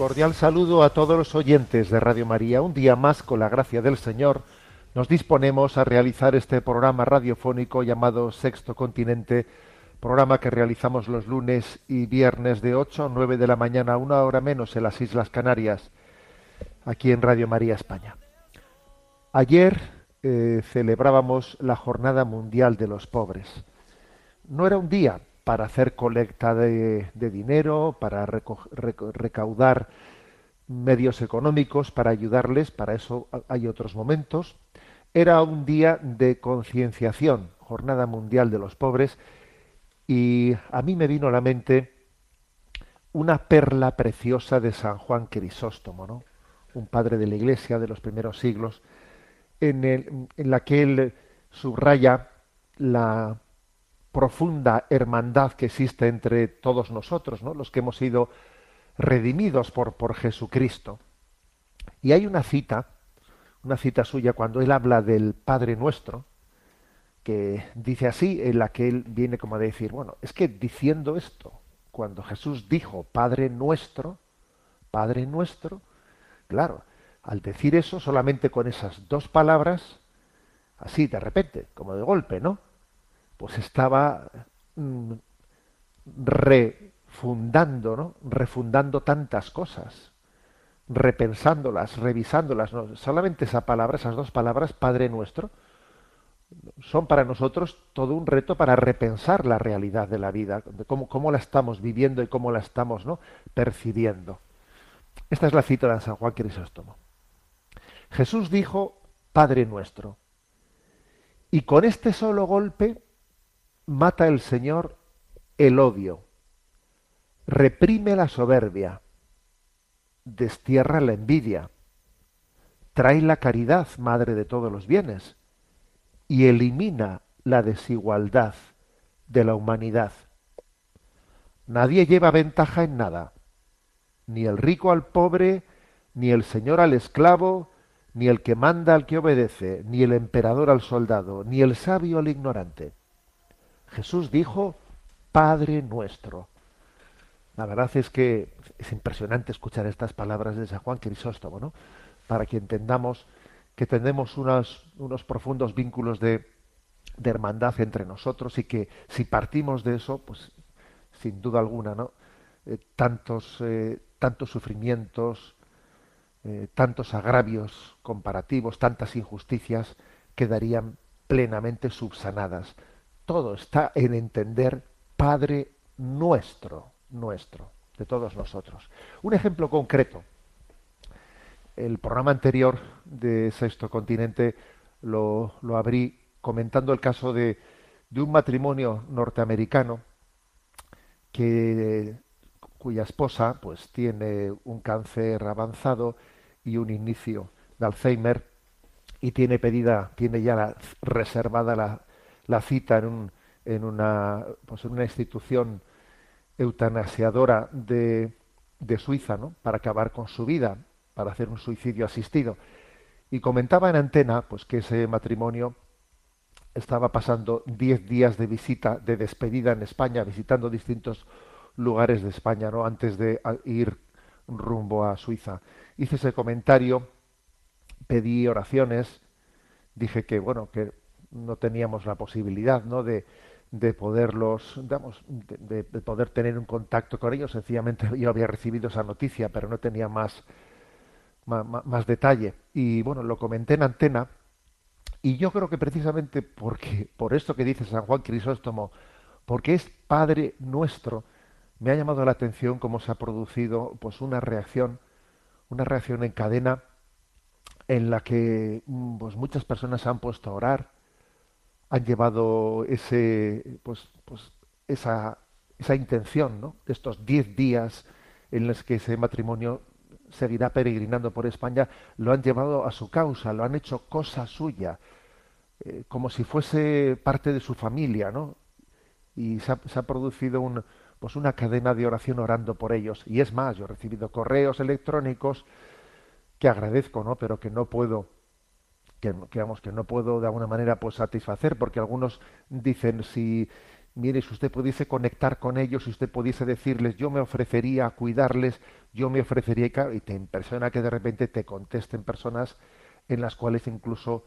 Cordial saludo a todos los oyentes de Radio María. Un día más, con la gracia del Señor, nos disponemos a realizar este programa radiofónico llamado Sexto Continente, programa que realizamos los lunes y viernes de 8 a 9 de la mañana, una hora menos en las Islas Canarias, aquí en Radio María España. Ayer eh, celebrábamos la Jornada Mundial de los Pobres. No era un día para hacer colecta de, dinero, para recaudar medios económicos para ayudarles, para eso hay otros momentos. Era un día de concienciación, Jornada Mundial de los Pobres, y a mí me vino a la mente una perla preciosa de San Juan Crisóstomo, ¿no? un padre de la Iglesia de los primeros siglos, en, el- en la que él subraya la profunda hermandad que existe entre todos nosotros, ¿no? los que hemos sido redimidos por, por Jesucristo. Y hay una cita, una cita suya cuando él habla del Padre Nuestro, que dice así, en la que él viene como a decir, bueno, es que diciendo esto, cuando Jesús dijo Padre Nuestro, Padre Nuestro, claro, al decir eso solamente con esas dos palabras, así de repente, como de golpe, ¿no? Pues estaba mm, refundando, ¿no? Refundando tantas cosas, repensándolas, revisándolas. ¿no? Solamente esa palabra, esas dos palabras, Padre nuestro, son para nosotros todo un reto para repensar la realidad de la vida, cómo, cómo la estamos viviendo y cómo la estamos ¿no? percibiendo. Esta es la cita de San Juan Crisóstomo. Jesús dijo, Padre nuestro. Y con este solo golpe mata el Señor el odio, reprime la soberbia, destierra la envidia, trae la caridad, madre de todos los bienes, y elimina la desigualdad de la humanidad. Nadie lleva ventaja en nada, ni el rico al pobre, ni el señor al esclavo, ni el que manda al que obedece, ni el emperador al soldado, ni el sabio al ignorante. Jesús dijo, Padre nuestro. La verdad es que es impresionante escuchar estas palabras de San Juan Crisóstomo, ¿no? Para que entendamos que tenemos unos, unos profundos vínculos de, de hermandad entre nosotros y que si partimos de eso, pues sin duda alguna, ¿no? Eh, tantos, eh, tantos sufrimientos, eh, tantos agravios comparativos, tantas injusticias quedarían plenamente subsanadas. Todo está en entender Padre nuestro, nuestro, de todos nosotros. Un ejemplo concreto. El programa anterior de Sexto Continente lo, lo abrí comentando el caso de, de un matrimonio norteamericano que cuya esposa pues tiene un cáncer avanzado y un inicio de Alzheimer y tiene pedida, tiene ya la- reservada la, la cita en, un, en, una, pues en una institución eutanasiadora de, de Suiza, ¿no? Para acabar con su vida, para hacer un suicidio asistido. Y comentaba en antena, pues que ese matrimonio estaba pasando 10 días de visita, de despedida en España, visitando distintos lugares de España, ¿no? Antes de ir rumbo a Suiza. Hice ese comentario, pedí oraciones, dije que, bueno, que no teníamos la posibilidad, ¿no? De, de poderlos, digamos, de, de- de poder tener un contacto con ellos. Sencillamente yo había recibido esa noticia, pero no tenía más, ma- más, detalle. Y bueno, lo comenté en antena. Y yo creo que precisamente porque, por esto que dice San Juan Crisóstomo, porque es Padre nuestro, me ha llamado la atención cómo se ha producido pues una reacción, una reacción en cadena en la que mm, pues, muchas personas se han puesto a orar, han llevado ese, pues, pues esa, esa intención ¿no? de estos diez días en los que ese matrimonio seguirá peregrinando por España, lo han llevado a su causa, lo han hecho cosa suya, eh, como si fuese parte de su familia, ¿no? Y se ha, producido un, pues una cadena de oración orando por ellos. Y es más, yo he recibido correos electrónicos que agradezco, ¿no? Pero que no puedo, que, que, que no puedo de alguna manera pues satisfacer, porque algunos dicen si mire, si usted pudiese conectar con ellos, si usted pudiese decirles, yo me ofrecería a cuidarles, yo me ofrecería, y te impresiona que de repente te contesten personas en las cuales incluso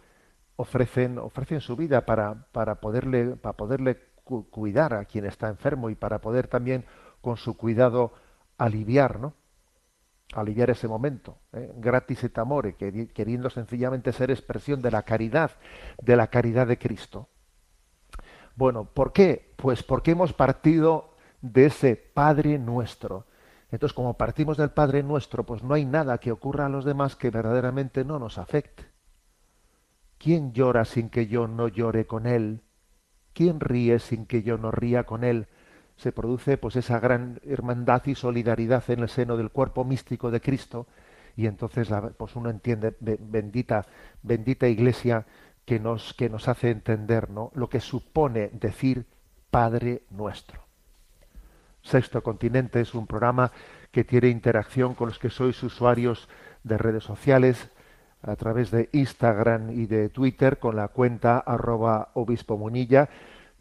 ofrecen, ofrecen su vida para, para poderle, para poderle cuidar a quien está enfermo y para poder también con su cuidado aliviar, ¿no? Aliviar ese momento, ¿eh? gratis et amore, queriendo sencillamente ser expresión de la caridad, de la caridad de Cristo. Bueno, ¿por qué? Pues porque hemos partido de ese Padre nuestro. Entonces, como partimos del Padre nuestro, pues no hay nada que ocurra a los demás que verdaderamente no nos afecte. ¿Quién llora sin que yo no llore con él? ¿Quién ríe sin que yo no ría con él? Se produce pues esa gran hermandad y solidaridad en el seno del cuerpo místico de Cristo y entonces pues uno entiende bendita bendita iglesia que nos, que nos hace entender lo que supone decir Padre nuestro. Sexto Continente es un programa que tiene interacción con los que sois usuarios de redes sociales a través de Instagram y de Twitter con la cuenta arroba obispo munilla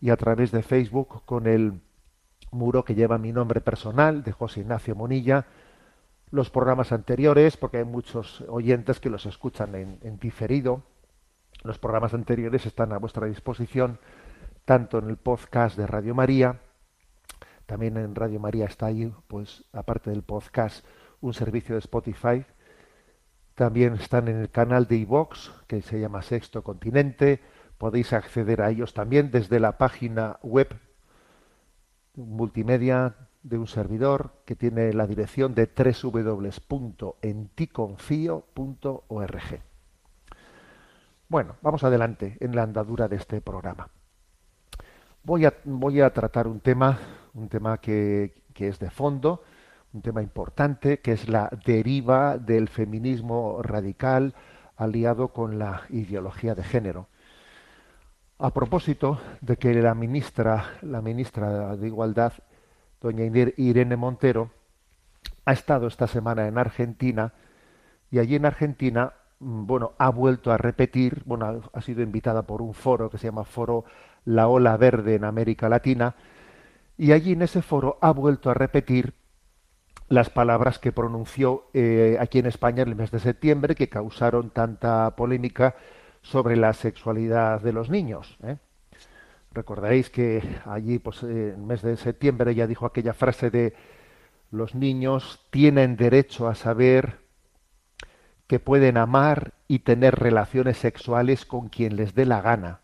y a través de Facebook con el muro que lleva mi nombre personal de José Ignacio Monilla. Los programas anteriores, porque hay muchos oyentes que los escuchan en, en diferido, los programas anteriores están a vuestra disposición tanto en el podcast de Radio María, también en Radio María está ahí, pues aparte del podcast, un servicio de Spotify. También están en el canal de iVox, que se llama Sexto Continente. Podéis acceder a ellos también desde la página web multimedia de un servidor que tiene la dirección de www.enticonfio.org. Bueno, vamos adelante en la andadura de este programa. Voy a, voy a tratar un tema, un tema que, que es de fondo, un tema importante, que es la deriva del feminismo radical aliado con la ideología de género. A propósito de que la ministra, la ministra de Igualdad, doña Irene Montero, ha estado esta semana en Argentina y allí en Argentina Mm, bueno, ha vuelto a repetir, bueno, ha sido invitada por un foro que se llama Foro La Ola Verde en América Latina, y allí en ese foro ha vuelto a repetir las palabras que pronunció eh, aquí en España en el mes de septiembre, que causaron tanta polémica sobre la sexualidad de los niños. ¿eh? Recordaréis que allí, pues, en el mes de septiembre, ella dijo aquella frase de los niños tienen derecho a saber que pueden amar y tener relaciones sexuales con quien les dé la gana.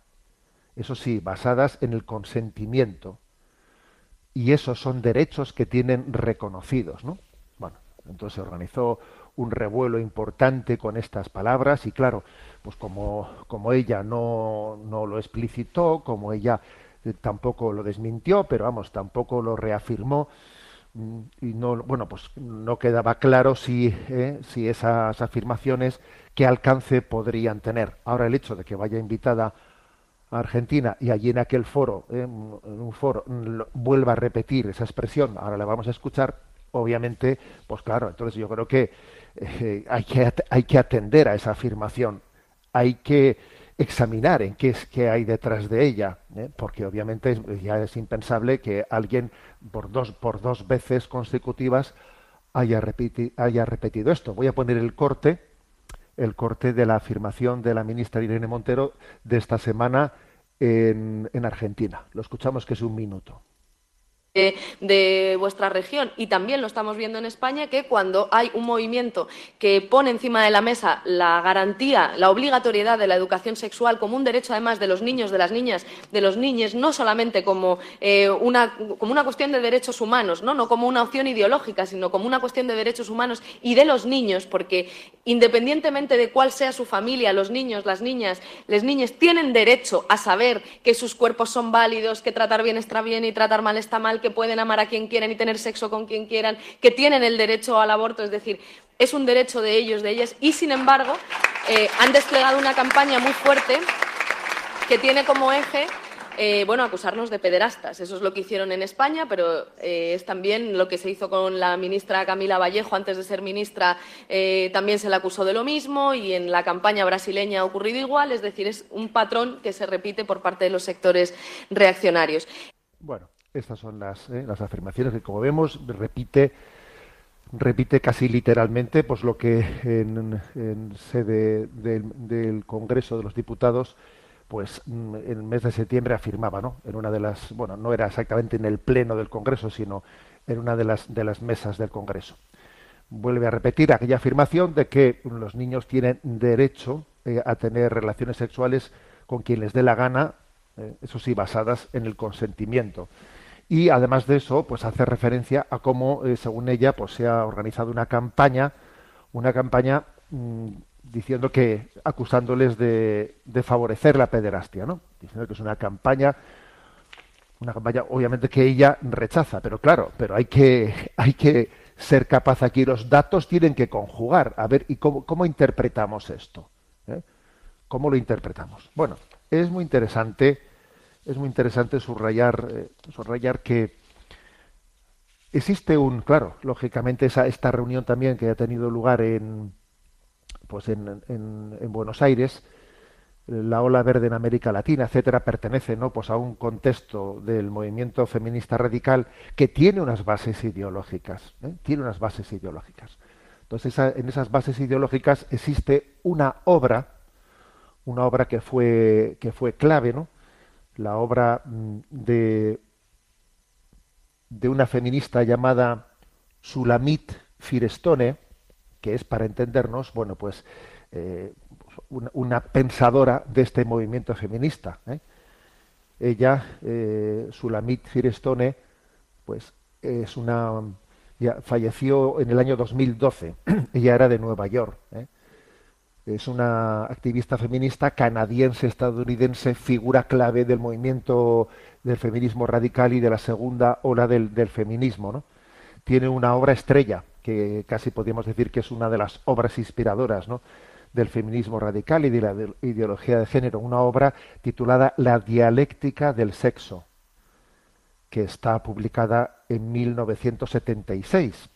Eso sí, basadas en el consentimiento. Y esos son derechos que tienen reconocidos, ¿no? Bueno, entonces se organizó un revuelo importante con estas palabras y claro, pues como, como ella no, no lo explicitó, como ella eh, tampoco lo desmintió, pero vamos, tampoco lo reafirmó, Mm, y no bueno pues no quedaba claro si eh, si esas afirmaciones qué alcance podrían tener. Ahora el hecho de que vaya invitada a Argentina y allí en aquel foro eh, un foro mm, vuelva a repetir esa expresión ahora la vamos a escuchar obviamente pues claro entonces yo creo que eh, hay que hay que atender a esa afirmación hay que examinar en qué es qué hay detrás de ella, ¿eh? porque obviamente ya es impensable que alguien por dos, por dos veces consecutivas haya, haya repetido esto. Voy a poner el corte, el corte de la afirmación de la ministra Irene Montero de esta semana en, en Argentina. Lo escuchamos que es un minuto. De vuestra región y también lo estamos viendo en España que cuando hay un movimiento que pone encima de la mesa la garantía, la obligatoriedad de la educación sexual como un derecho además de los niños, de las niñas, de los niños, no solamente como, eh, una, como una cuestión de derechos humanos, ¿no? no como una opción ideológica, sino como una cuestión de derechos humanos y de los niños, porque independientemente de cuál sea su familia, los niños, las niñas, las niñas tienen derecho a saber que sus cuerpos son válidos, que tratar bien está bien y tratar mal está mal, que pueden amar a quien quieran y tener sexo con quien quieran, que tienen el derecho al aborto, es decir, es un derecho de ellos, de ellas, y sin embargo eh, han desplegado una campaña muy fuerte que tiene como eje eh, bueno, acusarnos de pederastas. Eso es lo que hicieron en España, pero eh, es también lo que se hizo con la ministra Camila Vallejo antes de ser ministra. También se le acusó de lo mismo y en la campaña brasileña ha ocurrido igual. Es decir, es un patrón que se repite por parte de los sectores reaccionarios. Bueno, estas son las, las afirmaciones que, como vemos, repite repite casi literalmente pues lo que en, sede del, Congreso de los Diputados pues mm, en el mes de septiembre afirmaba, ¿no? En una de las, bueno, no era exactamente en el pleno del Congreso, sino en una de las de las mesas del Congreso. Vuelve a repetir aquella afirmación de que los niños tienen derecho eh, a tener relaciones sexuales con quien les dé la gana, eh, eso sí, basadas en el consentimiento. Y además de eso, pues hace referencia a cómo, eh, según ella, pues se ha organizado una campaña, una campaña mm, diciendo que acusándoles de, de, favorecer la pederastia, ¿no? Diciendo que es una campaña una campaña obviamente que ella rechaza, pero claro, pero hay que hay que ser capaz aquí los datos tienen que conjugar, a ver y cómo, cómo interpretamos esto, ¿Eh? ¿Cómo lo interpretamos? Bueno, es muy interesante es muy interesante subrayar eh, subrayar que existe un, claro, lógicamente esa, esta reunión también que ha tenido lugar en pues en, en, Buenos Aires, la ola verde en América Latina, etcétera, pertenece ¿no? pues a un contexto del movimiento feminista radical que tiene unas bases ideológicas, ¿eh? tiene unas bases ideológicas. Entonces, en esas bases ideológicas existe una obra, una obra que fue, que fue clave, ¿no? La obra mm, de, de una feminista llamada Sulamit Firestone, que es, para entendernos, bueno, pues eh, una, pensadora de este movimiento feminista. ¿eh? Ella, eh, Sulamit Firestone, pues es una ya falleció en el año 2012. Ella era de Nueva York. Es una activista feminista canadiense-estadounidense, figura clave del movimiento del feminismo radical y de la segunda ola del, feminismo. Tiene una obra estrella que casi podríamos decir que es una de las obras inspiradoras del feminismo radical y de la ideología de género, una obra titulada La dialéctica del sexo, que está publicada en 1976.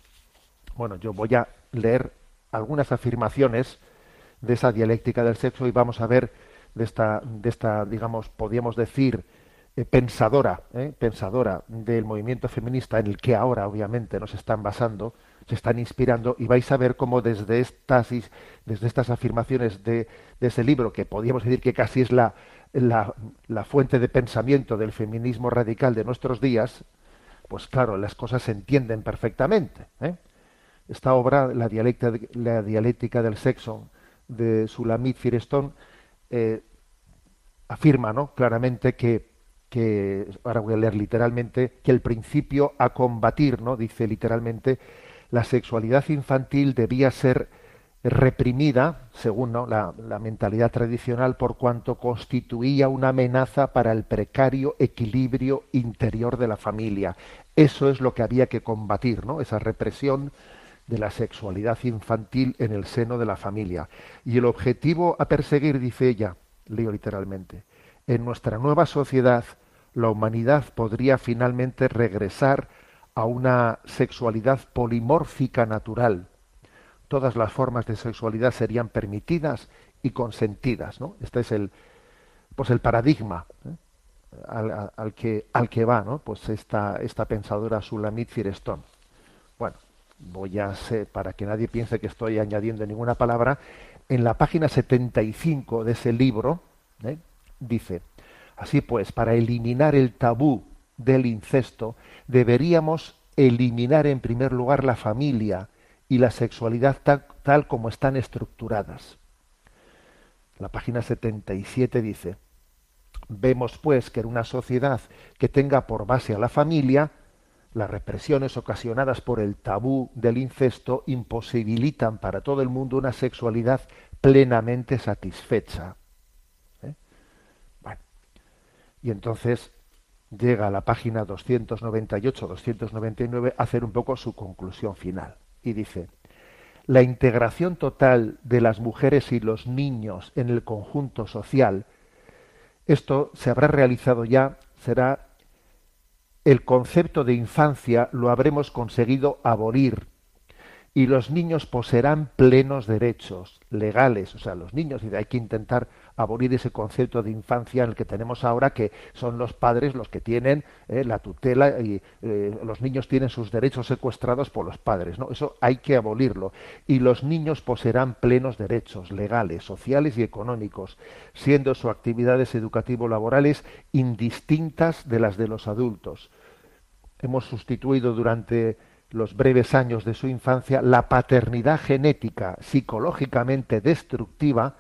Bueno, yo voy a leer algunas afirmaciones de esa dialéctica del sexo y vamos a ver de esta, de esta digamos, podríamos decir, eh, pensadora, eh, pensadora del movimiento feminista en el que ahora obviamente nos están basando, se están inspirando y vais a ver cómo desde estas, desde estas afirmaciones de, de ese libro, que podríamos decir que casi es la, la, fuente de pensamiento del feminismo radical de nuestros días, pues claro, las cosas se entienden perfectamente. ¿eh? Esta obra, la dialéctica, la dialéctica del sexo, de Sulamit Firestone, eh, afirma ¿no? claramente que que ahora voy a leer literalmente, que el principio a combatir, ¿no? Dice literalmente, la sexualidad infantil debía ser reprimida, según la, la, mentalidad tradicional, por cuanto constituía una amenaza para el precario equilibrio interior de la familia. Eso es lo que había que combatir, ¿no? Esa represión de la sexualidad infantil en el seno de la familia. Y el objetivo a perseguir, dice ella, leo literalmente, en nuestra nueva sociedad, la humanidad podría finalmente regresar a una sexualidad polimórfica natural. Todas las formas de sexualidad serían permitidas y consentidas. ¿no? Este es el, pues el paradigma ¿eh? al, al, que, al que va ¿no? pues esta, esta pensadora Sulamit Firestone. Bueno, voy a ser, para que nadie piense que estoy añadiendo ninguna palabra, en la página 75 de ese libro ¿eh? dice, Así pues, para eliminar el tabú del incesto, deberíamos eliminar en primer lugar la familia y la sexualidad tal, tal como están estructuradas. La página 77 dice, vemos pues que en una sociedad que tenga por base a la familia, las represiones ocasionadas por el tabú del incesto imposibilitan para todo el mundo una sexualidad plenamente satisfecha. ¿Eh? Bueno, y entonces llega a la página 298-299 a hacer un poco su conclusión final. Y dice, la integración total de las mujeres y los niños en el conjunto social, esto se habrá realizado ya, será el concepto de infancia lo habremos conseguido abolir y los niños poseerán plenos derechos legales, o sea, los niños, hay que intentar abolir ese concepto de infancia en el que tenemos ahora, que son los padres los que tienen eh, la tutela y eh, los niños tienen sus derechos secuestrados por los padres, ¿no? Eso hay que abolirlo. Y los niños poseerán plenos derechos legales, sociales y económicos, siendo sus actividades educativo-laborales indistintas de las de los adultos. Hemos sustituido durante los breves años de su infancia, la paternidad genética psicológicamente destructiva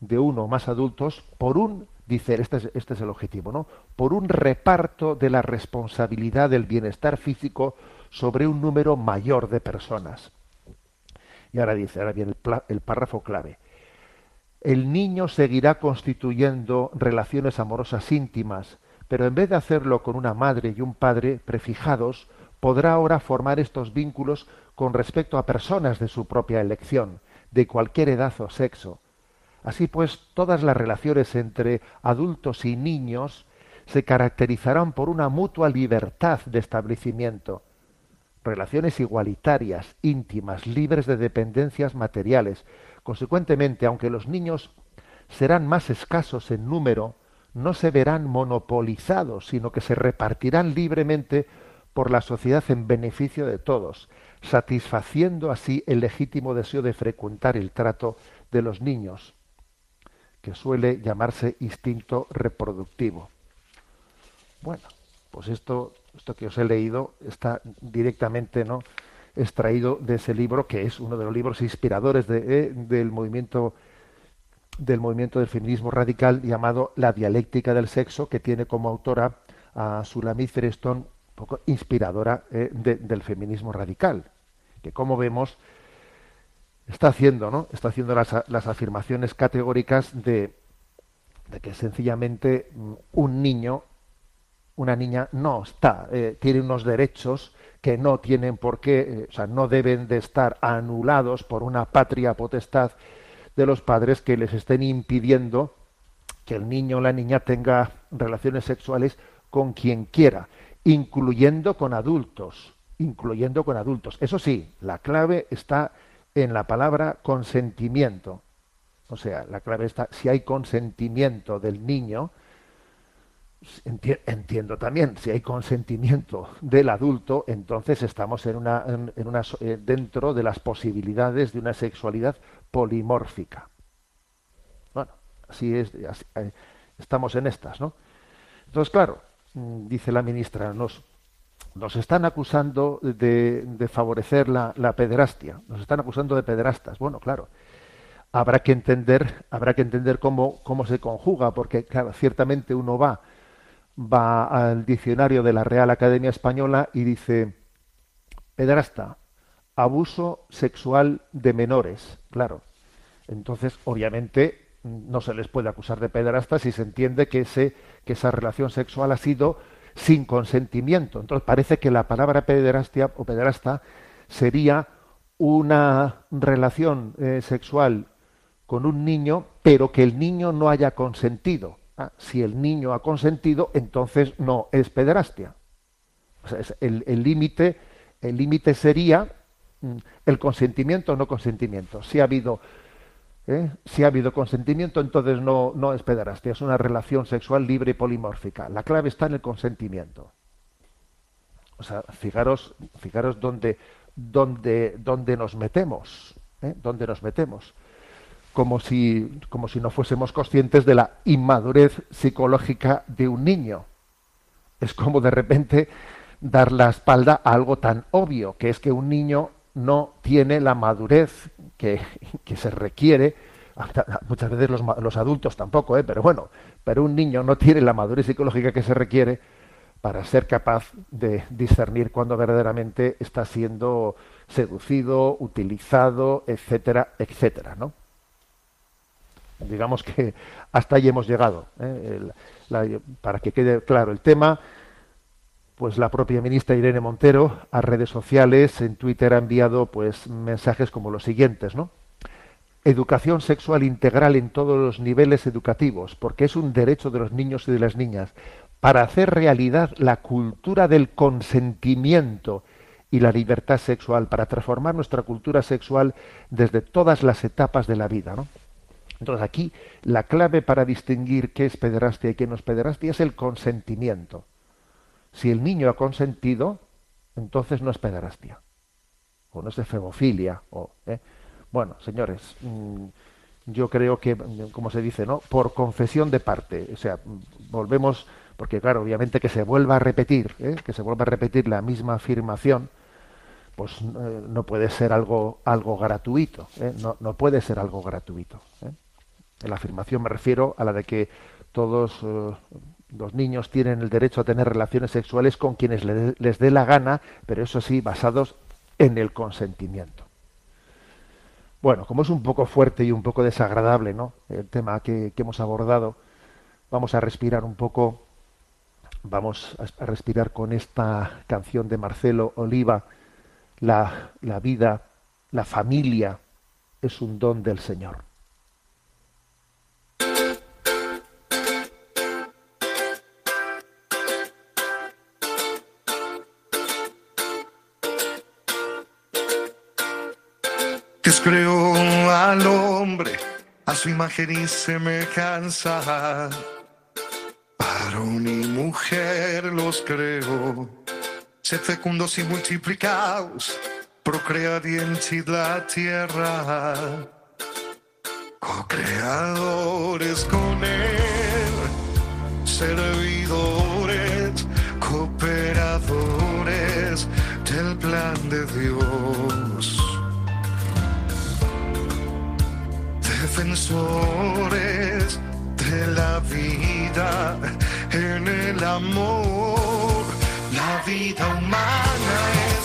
de uno o más adultos por un, dice, este es, este es el objetivo, ¿no? Por un reparto de la responsabilidad del bienestar físico sobre un número mayor de personas. Y ahora dice, ahora viene el párrafo clave. El niño seguirá constituyendo relaciones amorosas íntimas, pero en vez de hacerlo con una madre y un padre prefijados, podrá ahora formar estos vínculos con respecto a personas de su propia elección, de cualquier edad o sexo. Así pues, todas las relaciones entre adultos y niños se caracterizarán por una mutua libertad de establecimiento, relaciones igualitarias, íntimas, libres de dependencias materiales. Consecuentemente, aunque los niños serán más escasos en número, no se verán monopolizados, sino que se repartirán libremente por la sociedad en beneficio de todos, satisfaciendo así el legítimo deseo de frecuentar el trato de los niños, que suele llamarse instinto reproductivo. Bueno, pues esto, esto que os he leído está directamente ¿no? extraído de ese libro, que es uno de los libros inspiradores de, eh, del movimiento del movimiento del feminismo radical llamado La dialéctica del sexo, que tiene como autora a Sulamit Firestone poco inspiradora eh, del feminismo radical, que como vemos está haciendo, ¿no? Está haciendo las, afirmaciones categóricas de, de, que sencillamente mm, un niño, una niña no está, eh, tiene unos derechos que no tienen por qué, eh, o sea, no deben de estar anulados por una patria potestad de los padres que les estén impidiendo que el niño o la niña tenga relaciones sexuales con quien quiera incluyendo con adultos, incluyendo con adultos. Eso sí, la clave está en la palabra consentimiento. O sea, la clave está, si hay consentimiento del niño, entiendo también, si hay consentimiento del adulto, entonces estamos en una, en, eh, dentro de las posibilidades de una sexualidad polimórfica. Bueno, así es, eh, estamos en estas, ¿no? Entonces, claro, Mm, dice la ministra, nos, nos están acusando de, favorecer la, pederastia, nos están acusando de pederastas. Bueno, claro, habrá que entender, habrá que entender cómo, cómo se conjuga, porque ciertamente uno va, va al diccionario de la Real Academia Española y dice pederasta, abuso sexual de menores, claro. Entonces, obviamente, no se les puede acusar de pederastas si se entiende que, ese, que esa relación sexual ha sido sin consentimiento. Entonces parece que la palabra pederastia o pederasta sería una relación eh, sexual con un niño, pero que el niño no haya consentido. Ah, si el niño ha consentido, entonces no es pederastia. O sea, el límite el límite sería mm, el consentimiento o no consentimiento. Si ha habido ¿eh? Si ha habido consentimiento, entonces no, no es pederastia, es una relación sexual libre y polimórfica. La clave está en el consentimiento. O sea, fijaros, fijaros dónde, dónde, dónde nos metemos, ¿eh? dónde nos metemos. Como si, como si no fuésemos conscientes de la inmadurez psicológica de un niño. Es como de repente dar la espalda a algo tan obvio, que es que un niño no tiene la madurez que, que se requiere, muchas veces los, los adultos tampoco, ¿eh? pero bueno, pero un niño no tiene la madurez psicológica que se requiere para ser capaz de discernir cuando verdaderamente está siendo seducido, utilizado, etcétera, etcétera, ¿no? Digamos que hasta ahí hemos llegado. ¿eh? para que quede claro el tema, pues la propia ministra Irene Montero a redes sociales, en Twitter ha enviado pues mensajes como los siguientes, ¿no? Educación sexual integral en todos los niveles educativos, porque es un derecho de los niños y de las niñas, para hacer realidad la cultura del consentimiento y la libertad sexual, para transformar nuestra cultura sexual desde todas las etapas de la vida. Entonces aquí la clave para distinguir qué es pederastia y qué no es pederastia es el consentimiento. Si el niño ha consentido, entonces no es pederastia. O no es efebofilia. O, ¿eh? Bueno, señores, mm, yo creo que, como se dice, ¿no? Por confesión de parte. O sea, volvemos, porque claro, obviamente que se vuelva a repetir, ¿eh? que se vuelva a repetir la misma afirmación, pues eh, no puede ser algo, algo gratuito. No, no puede ser algo gratuito. En la afirmación me refiero a la de que todos eh, los niños tienen el derecho a tener relaciones sexuales con quienes les dé la gana, pero eso sí, basados en el consentimiento. Bueno, como es un poco fuerte y un poco desagradable, ¿no? El tema que, hemos abordado, vamos a respirar un poco, vamos a respirar con esta canción de Marcelo Oliva, la, la vida, la familia es un don del Señor. Dios creó al hombre a su imagen y semejanza. Varón y mujer los creó. Sed fecundos y multiplicados, procread y henchid la tierra. Co-creadores con él, servidores, cooperadores del plan de Dios. Defensores de la vida en el amor. La vida humana es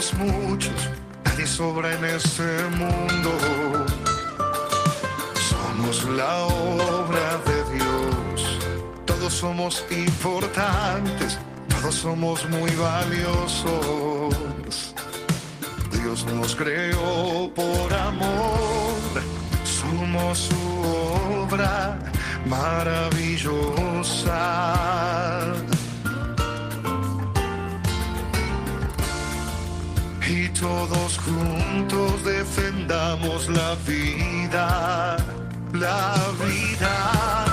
somos muchos, nadie sobra en este mundo. Somos la obra de Dios. Todos somos importantes, todos somos muy valiosos. Dios nos creó por amor, somos su obra maravillosa. Y todos juntos defendamos la vida, la vida,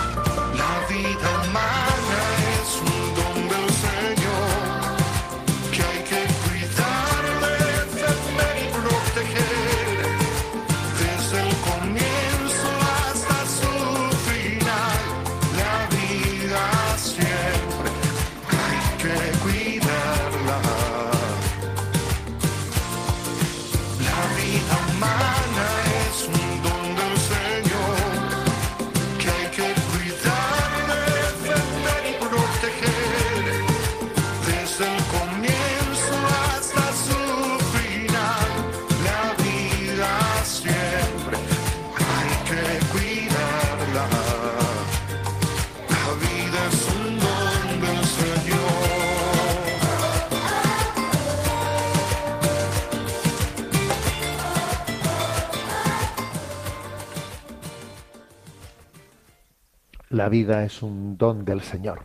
La vida es un don del Señor.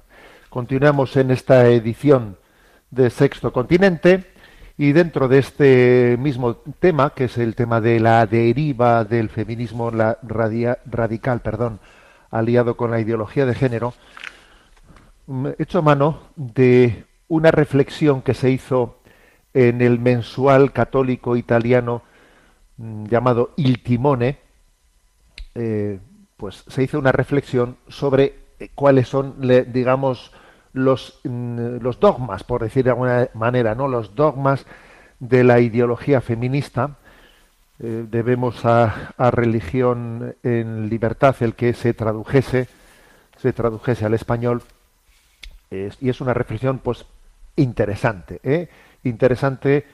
Continuamos en esta edición de Sexto Continente y dentro de este mismo tema, que es el tema de la deriva del feminismo la radical, perdón, aliado con la ideología de género, mm, he hecho mano de una reflexión que se hizo en el mensual católico italiano mm, llamado Il Timone, eh, pues se hizo una reflexión sobre eh, cuáles son, digamos, los, mm, los dogmas, por decir de alguna manera, ¿no? Los dogmas de la ideología feminista. Eh, debemos a, religión en libertad el que se tradujese, se tradujese al español. Es- y es una reflexión, pues, interesante, ¿eh? Interesante,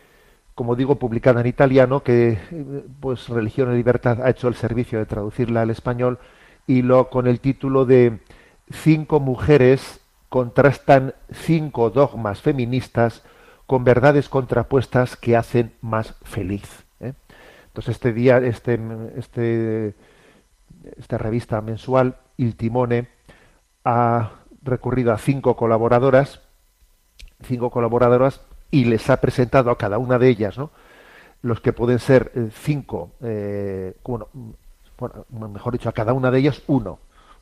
como digo, publicada en italiano, que pues Religión y Libertad ha hecho el servicio de traducirla al español y lo con el título de Cinco mujeres contrastan cinco dogmas feministas con verdades contrapuestas que hacen más feliz. ¿eh? Entonces este día, este, este, esta revista mensual, Il Timone, ha recurrido a cinco colaboradoras, cinco colaboradoras, y les ha presentado a cada una de ellas, los que pueden ser eh, cinco, eh, bueno, bueno, mejor dicho, a cada una de ellas uno,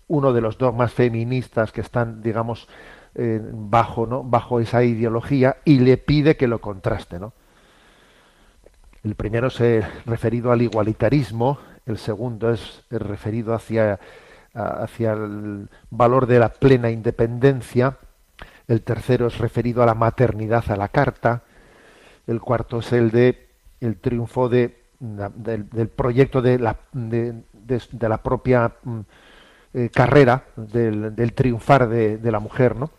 uno de los dogmas feministas que están, digamos, eh, bajo, ¿no? bajo esa ideología y le pide que lo contraste, ¿no? El primero es eh, referido al igualitarismo, el segundo es eh, referido hacia, hacia el valor de la plena independencia, el tercero es referido a la maternidad a la carta, el cuarto es el de el triunfo de, del, del proyecto de la, de, de- la propia mm, eh, carrera, del, triunfar de, de la mujer, ¿no?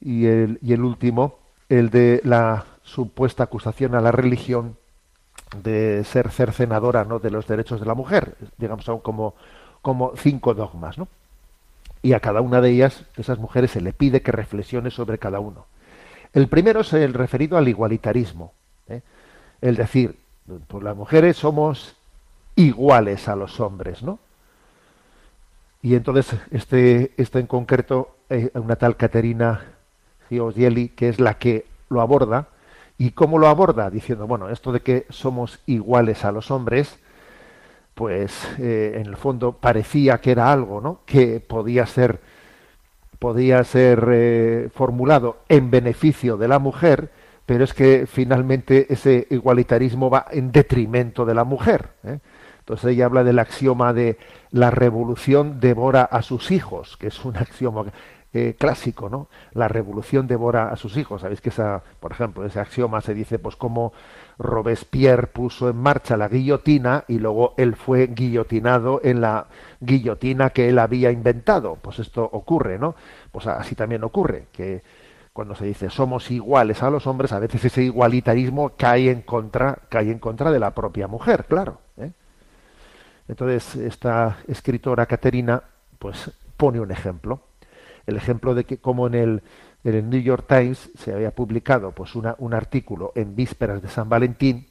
Y el, y el último, el de la supuesta acusación a la religión de ser cercenadora ¿no? de los derechos de la mujer, digamos son como, como cinco dogmas, ¿no? Y a cada una de ellas, de esas mujeres, se le pide que reflexione sobre cada uno. El primero es el referido al igualitarismo, ¿eh? el decir, pues las mujeres somos iguales a los hombres, ¿no? Y entonces este, este en concreto, eh, una tal Caterina Giorgielli, que es la que lo aborda, ¿y cómo lo aborda? Diciendo, bueno, esto de que somos iguales a los hombres, pues eh, en el fondo parecía que era algo, ¿no? Que podía ser, podía ser eh, formulado en beneficio de la mujer, pero es que finalmente ese igualitarismo va en detrimento de la mujer. ¿eh? Entonces ella habla del axioma de la revolución devora a sus hijos, que es un axioma eh, clásico, ¿no? La revolución devora a sus hijos. Sabéis que esa, por ejemplo, ese axioma se dice, pues como Robespierre puso en marcha la guillotina y luego él fue guillotinado en la guillotina que él había inventado. Pues esto ocurre, ¿no? Pues así también ocurre, que cuando se dice somos iguales a los hombres, a veces ese igualitarismo cae en contra, cae en contra de la propia mujer, claro. ¿eh? Entonces, esta escritora Caterina, pues pone un ejemplo. El ejemplo de que como en el, en el New York Times se había publicado pues una, un artículo en vísperas de San Valentín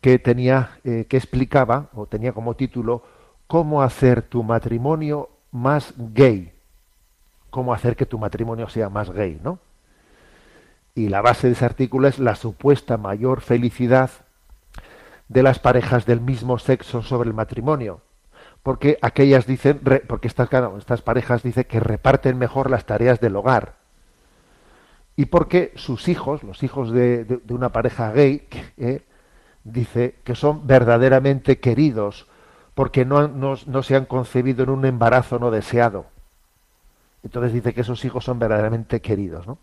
que tenía, eh, que explicaba, o tenía como título, cómo hacer tu matrimonio más gay. Cómo hacer que tu matrimonio sea más gay, ¿no? Y la base de ese artículo es la supuesta mayor felicidad de las parejas del mismo sexo sobre el matrimonio. Porque aquellas dicen, porque estas, parejas dicen que reparten mejor las tareas del hogar. Y porque sus hijos, los hijos de, una pareja gay, eh, dice que son verdaderamente queridos, porque no, no se han concebido en un embarazo no deseado. Entonces dice que esos hijos son verdaderamente queridos, ¿no?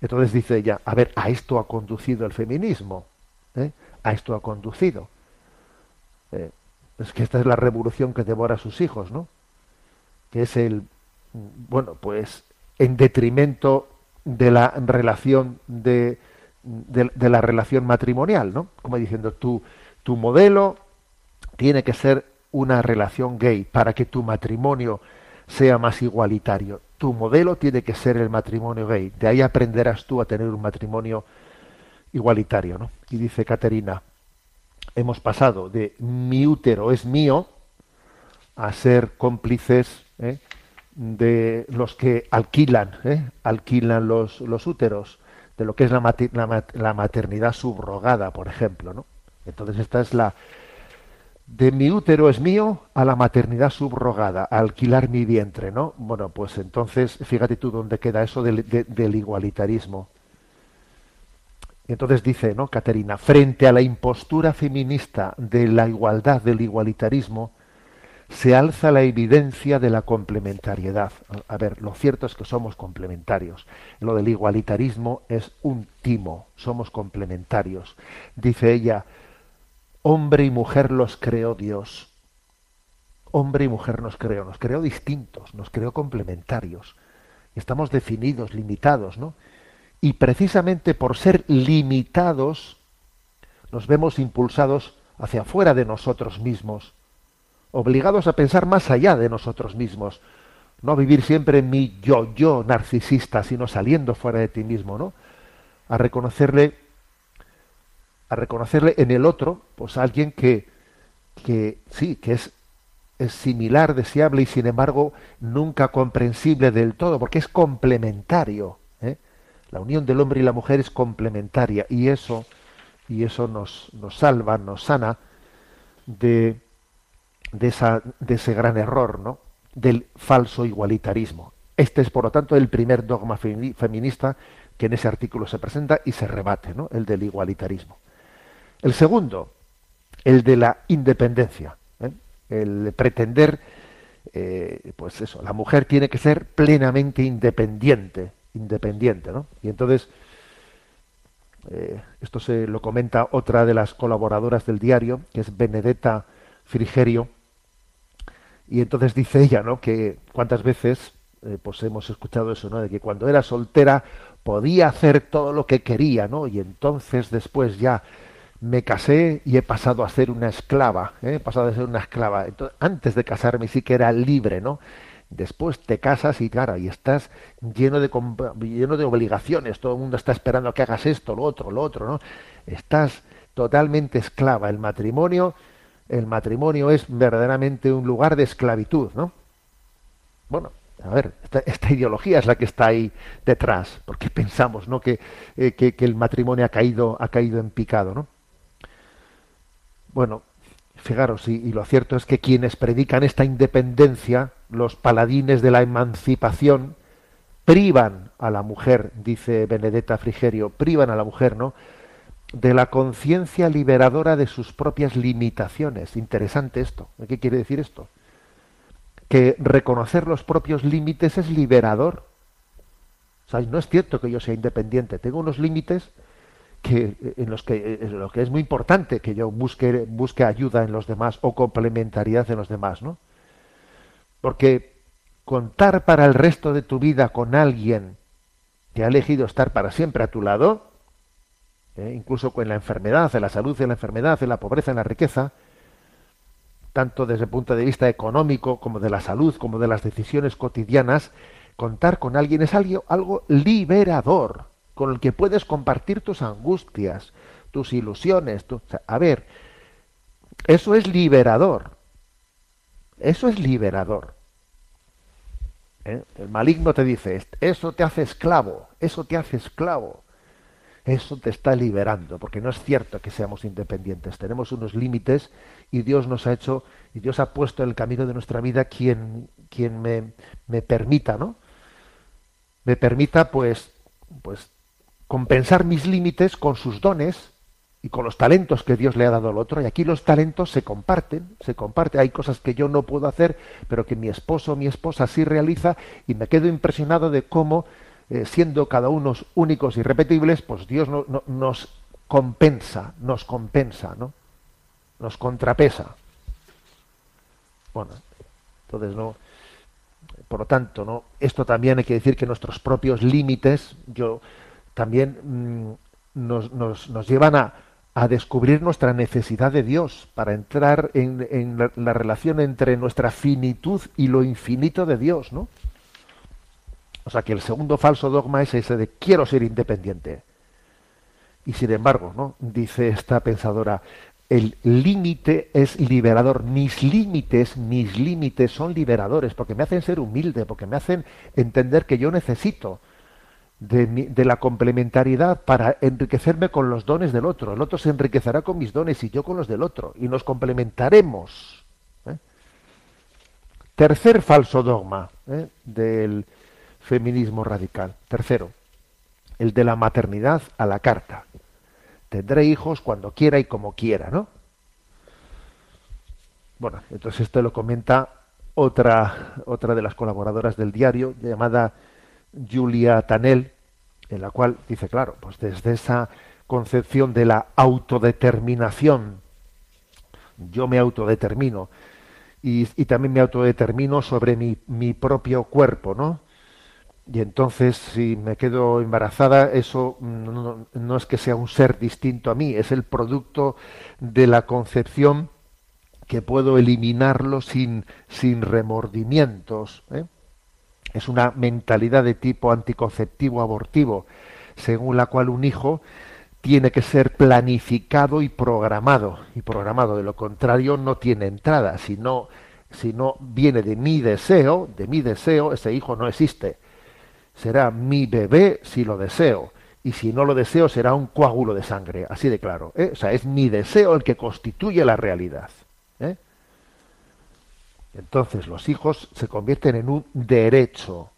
Entonces dice ella, a ver, a esto ha conducido el feminismo, ¿eh? a esto ha conducido. Eh, es que esta es la revolución que devora a sus hijos, ¿no? Que es el, bueno, pues en detrimento de la relación de, de, de la relación matrimonial, ¿no? Como diciendo, tu, tu modelo tiene que ser una relación gay para que tu matrimonio sea más igualitario. Tu modelo tiene que ser el matrimonio gay. De ahí aprenderás tú a tener un matrimonio igualitario, ¿no? Y dice Caterina, hemos pasado de mi útero es mío a ser cómplices ¿eh? de los que alquilan, ¿eh? alquilan los, úteros, de lo que es la, la maternidad subrogada, por ejemplo, ¿no? Entonces esta es la de mi útero es mío a la maternidad subrogada, a alquilar mi vientre, ¿no? Bueno, pues entonces fíjate tú dónde queda eso del, de- del igualitarismo. Entonces dice, ¿no? Caterina, frente a la impostura feminista de la igualdad, del igualitarismo, se alza la evidencia de la complementariedad. A ver, lo cierto es que somos complementarios. Lo del igualitarismo es un timo, somos complementarios. Dice ella, hombre y mujer los creó Dios. Hombre y mujer nos creó, nos creó distintos, nos creó complementarios. Estamos definidos, limitados, ¿no? Y precisamente por ser limitados, nos vemos impulsados hacia afuera de nosotros mismos, obligados a pensar más allá de nosotros mismos, no vivir siempre en mi yo-yo narcisista, sino saliendo fuera de ti mismo, ¿no? A reconocerle, a reconocerle en el otro, pues alguien que, que sí, que es, es similar, deseable y sin embargo nunca comprensible del todo, porque es complementario. ¿eh? La unión del hombre y la mujer es complementaria y eso, y eso nos, nos salva, nos sana de, de, esa, de ese gran error, ¿no? del falso igualitarismo. Este es, por lo tanto, el primer dogma femi- feminista que en ese artículo se presenta y se rebate, ¿no? el del igualitarismo. El segundo, el de la independencia, ¿eh? el de pretender, eh, pues eso, la mujer tiene que ser plenamente independiente, independiente, ¿no? Y entonces, eh, esto se lo comenta otra de las colaboradoras del diario, que es Benedetta Frigerio, y entonces dice ella, ¿no? Que cuántas veces, pues hemos escuchado eso, ¿no? De que cuando era soltera podía hacer todo lo que quería, ¿no? Y entonces después ya me casé y he pasado a ser una esclava, ¿eh? he pasado a ser una esclava. Entonces, antes de casarme sí que era libre, ¿no? Después te casas y claro, y estás lleno de lleno de obligaciones, todo el mundo está esperando que hagas esto, lo otro, lo otro, ¿no? Estás totalmente esclava. El matrimonio, el matrimonio es verdaderamente un lugar de esclavitud, ¿no? Bueno, a ver, esta, esta ideología es la que está ahí detrás, porque pensamos, ¿no? Que, eh, que, que el matrimonio ha caído, ha caído en picado, ¿no? Bueno, fijaros, y, y lo cierto es que quienes predican esta independencia, los paladines de la emancipación, privan a la mujer, dice Benedetta Frigerio, privan a la mujer, ¿no? de la conciencia liberadora de sus propias limitaciones. Interesante esto. ¿Qué quiere decir esto? Que reconocer los propios límites es liberador. O sea, no es cierto que yo sea independiente. Tengo unos límites que en los que en que es muy importante que yo busque busque ayuda en los demás o complementariedad en los demás, ¿no? Porque contar para el resto de tu vida con alguien que ha elegido estar para siempre a tu lado, ¿eh? incluso con la enfermedad, en la salud, en la enfermedad, en la pobreza, en la riqueza, tanto desde el punto de vista económico como de la salud, como de las decisiones cotidianas, contar con alguien es algo, algo liberador, con el que puedes compartir tus angustias, tus ilusiones. tu- a ver, eso es liberador. Eso es liberador. ¿Eh? El maligno te dice, eso te hace esclavo, eso te hace esclavo. Eso te está liberando, porque no es cierto que seamos independientes. Tenemos unos límites y Dios nos ha hecho, y Dios ha puesto en el camino de nuestra vida quien, quien me, me permita, ¿no? Me permita, pues, pues, compensar mis límites con sus dones y con los talentos que Dios le ha dado al otro. Y aquí los talentos se comparten, se comparten. Hay cosas que yo no puedo hacer, pero que mi esposo o mi esposa sí realiza, y me quedo impresionado de cómo eh, siendo cada uno únicos y repetibles, pues Dios no- no- nos compensa, nos compensa, ¿no? Nos contrapesa. Bueno, entonces no. Por lo tanto, ¿no? Esto también hay que decir que nuestros propios límites, yo también mm, nos, nos- nos llevan a, a descubrir nuestra necesidad de Dios para entrar en, en la, la relación entre nuestra finitud y lo infinito de Dios, ¿no? O sea que el segundo falso dogma es ese de quiero ser independiente. Y sin embargo, ¿no? Dice esta pensadora, el límite es liberador. Mis límites, mis límites son liberadores porque me hacen ser humilde, porque me hacen entender que yo necesito de, la complementariedad para enriquecerme con los dones del otro. El otro se enriquecerá con mis dones y yo con los del otro. Y nos complementaremos. ¿eh? Tercer falso dogma ¿eh? del feminismo radical. Tercero, el de la maternidad a la carta. Tendré hijos cuando quiera y como quiera, ¿no? Bueno, entonces esto lo comenta otra, otra de las colaboradoras del diario, llamada Julia Tanel, en la cual dice, claro, pues desde esa concepción de la autodeterminación, yo me autodetermino, y, y también me autodetermino sobre mi, propio cuerpo, ¿no? Y entonces, si me quedo embarazada, eso no es que sea un ser distinto a mí, es el producto de la concepción que puedo eliminarlo sin, sin remordimientos. ¿eh? Es una mentalidad de tipo anticonceptivo abortivo, según la cual un hijo tiene que ser planificado y programado. Y programado, de lo contrario, no tiene entrada. Si no, si no viene de mi deseo, de mi deseo, ese hijo no existe. Será mi bebé si lo deseo. Y si no lo deseo, será un coágulo de sangre. Así de claro. ¿eh? O sea, es mi deseo el que constituye la realidad. ¿eh? Entonces los hijos se convierten en un derecho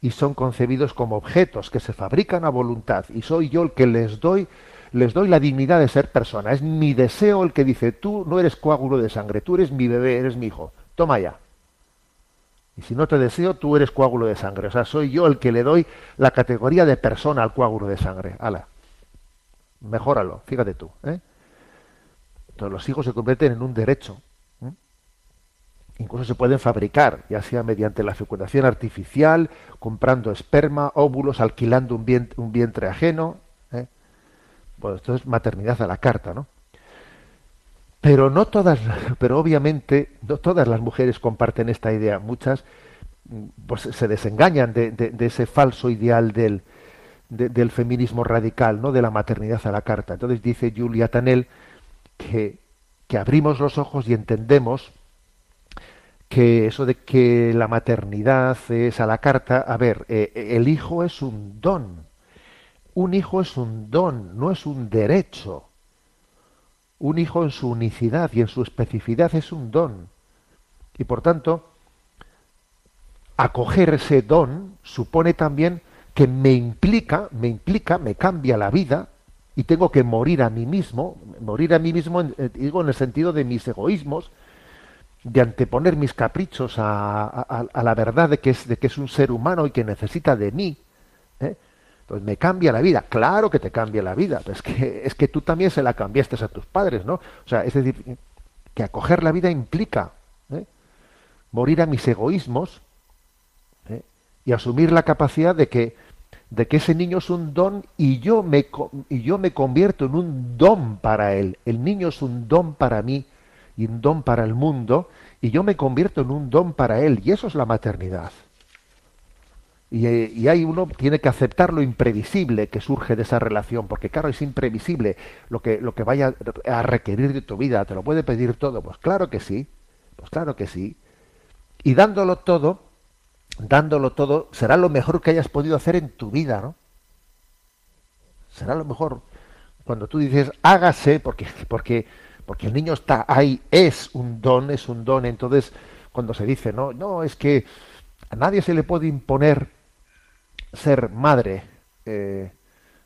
y son concebidos como objetos que se fabrican a voluntad y soy yo el que les doy les doy la dignidad de ser persona. Es mi deseo el que dice, tú no eres coágulo de sangre, tú eres mi bebé, eres mi hijo. Toma ya. Y si no te deseo, tú eres coágulo de sangre. O sea, soy yo el que le doy la categoría de persona al coágulo de sangre. Ala. Mejóralo, fíjate tú. ¿eh? Entonces los hijos se convierten en un derecho. Incluso se pueden fabricar, ya sea mediante la fecundación artificial, comprando esperma, óvulos, alquilando un vientre, ajeno. ¿eh? Bueno, esto es maternidad a la carta, ¿no? Pero no todas, pero obviamente no todas las mujeres comparten esta idea. Muchas mm, pues se desengañan de, ese falso ideal del, de- del feminismo radical, ¿no? De la maternidad a la carta. Entonces dice Julia Tanel que abrimos los ojos y entendemos que eso de que la maternidad es a la carta, a ver, eh, el hijo es un don. Un hijo es un don, no es un derecho. Un hijo en su unicidad y en su especificidad es un don. Y por tanto, acoger ese don supone también que me implica, me implica, me cambia la vida y tengo que morir a mí mismo, morir a mí mismo, en- eh, digo en el sentido de mis egoísmos, de anteponer mis caprichos a, a- la verdad de que, es, de que es un ser humano y que necesita de mí. ¿eh? Entonces me cambia la vida, claro que te cambia la vida, pero es que, es que tú también se la cambiaste a tus padres, ¿no? O sea, es decir, que acoger la vida implica ¿eh? morir a mis egoísmos ¿eh? y asumir la capacidad de que, de que ese niño es un don y yo, me, y yo me convierto en un don para él. El niño es un don para mí y un don para el mundo y yo me convierto en un don para él y eso es la maternidad. Y, eh, y hay uno tiene que aceptar lo imprevisible que surge de esa relación, porque claro, es imprevisible lo que, lo que vaya a requerir de tu vida, te lo puede pedir todo, pues claro que sí, pues claro que sí. Y dándolo todo, dándolo todo, será lo mejor que hayas podido hacer en tu vida, ¿no? Será lo mejor. Cuando tú dices hágase, porque, porque, porque el niño está ahí, es un don, es un don, entonces cuando se dice, no, no, es que a nadie se le puede imponer ser madre. eh,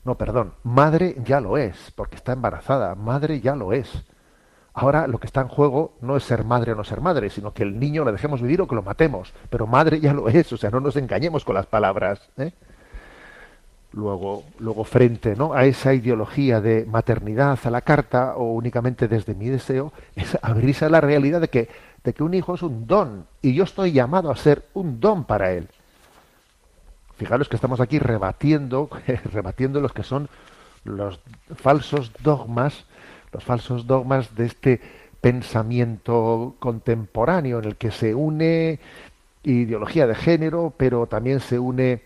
no, perdón, madre ya lo es, porque está embarazada, madre ya lo es. Ahora lo que está en juego no es ser madre o no ser madre, sino que el niño lo dejemos vivir o que lo matemos. Pero madre ya lo es, o sea, no nos engañemos con las palabras. ¿eh? Luego, luego frente ¿no? a esa ideología de maternidad a la carta o únicamente desde mi deseo, es abrirse a la realidad de que, de que un hijo es un don y yo estoy llamado a ser un don para él. Fijaros que estamos aquí rebatiendo, rebatiendo los que son los falsos dogmas, los falsos dogmas de este pensamiento contemporáneo en el que se une ideología de género, pero también se une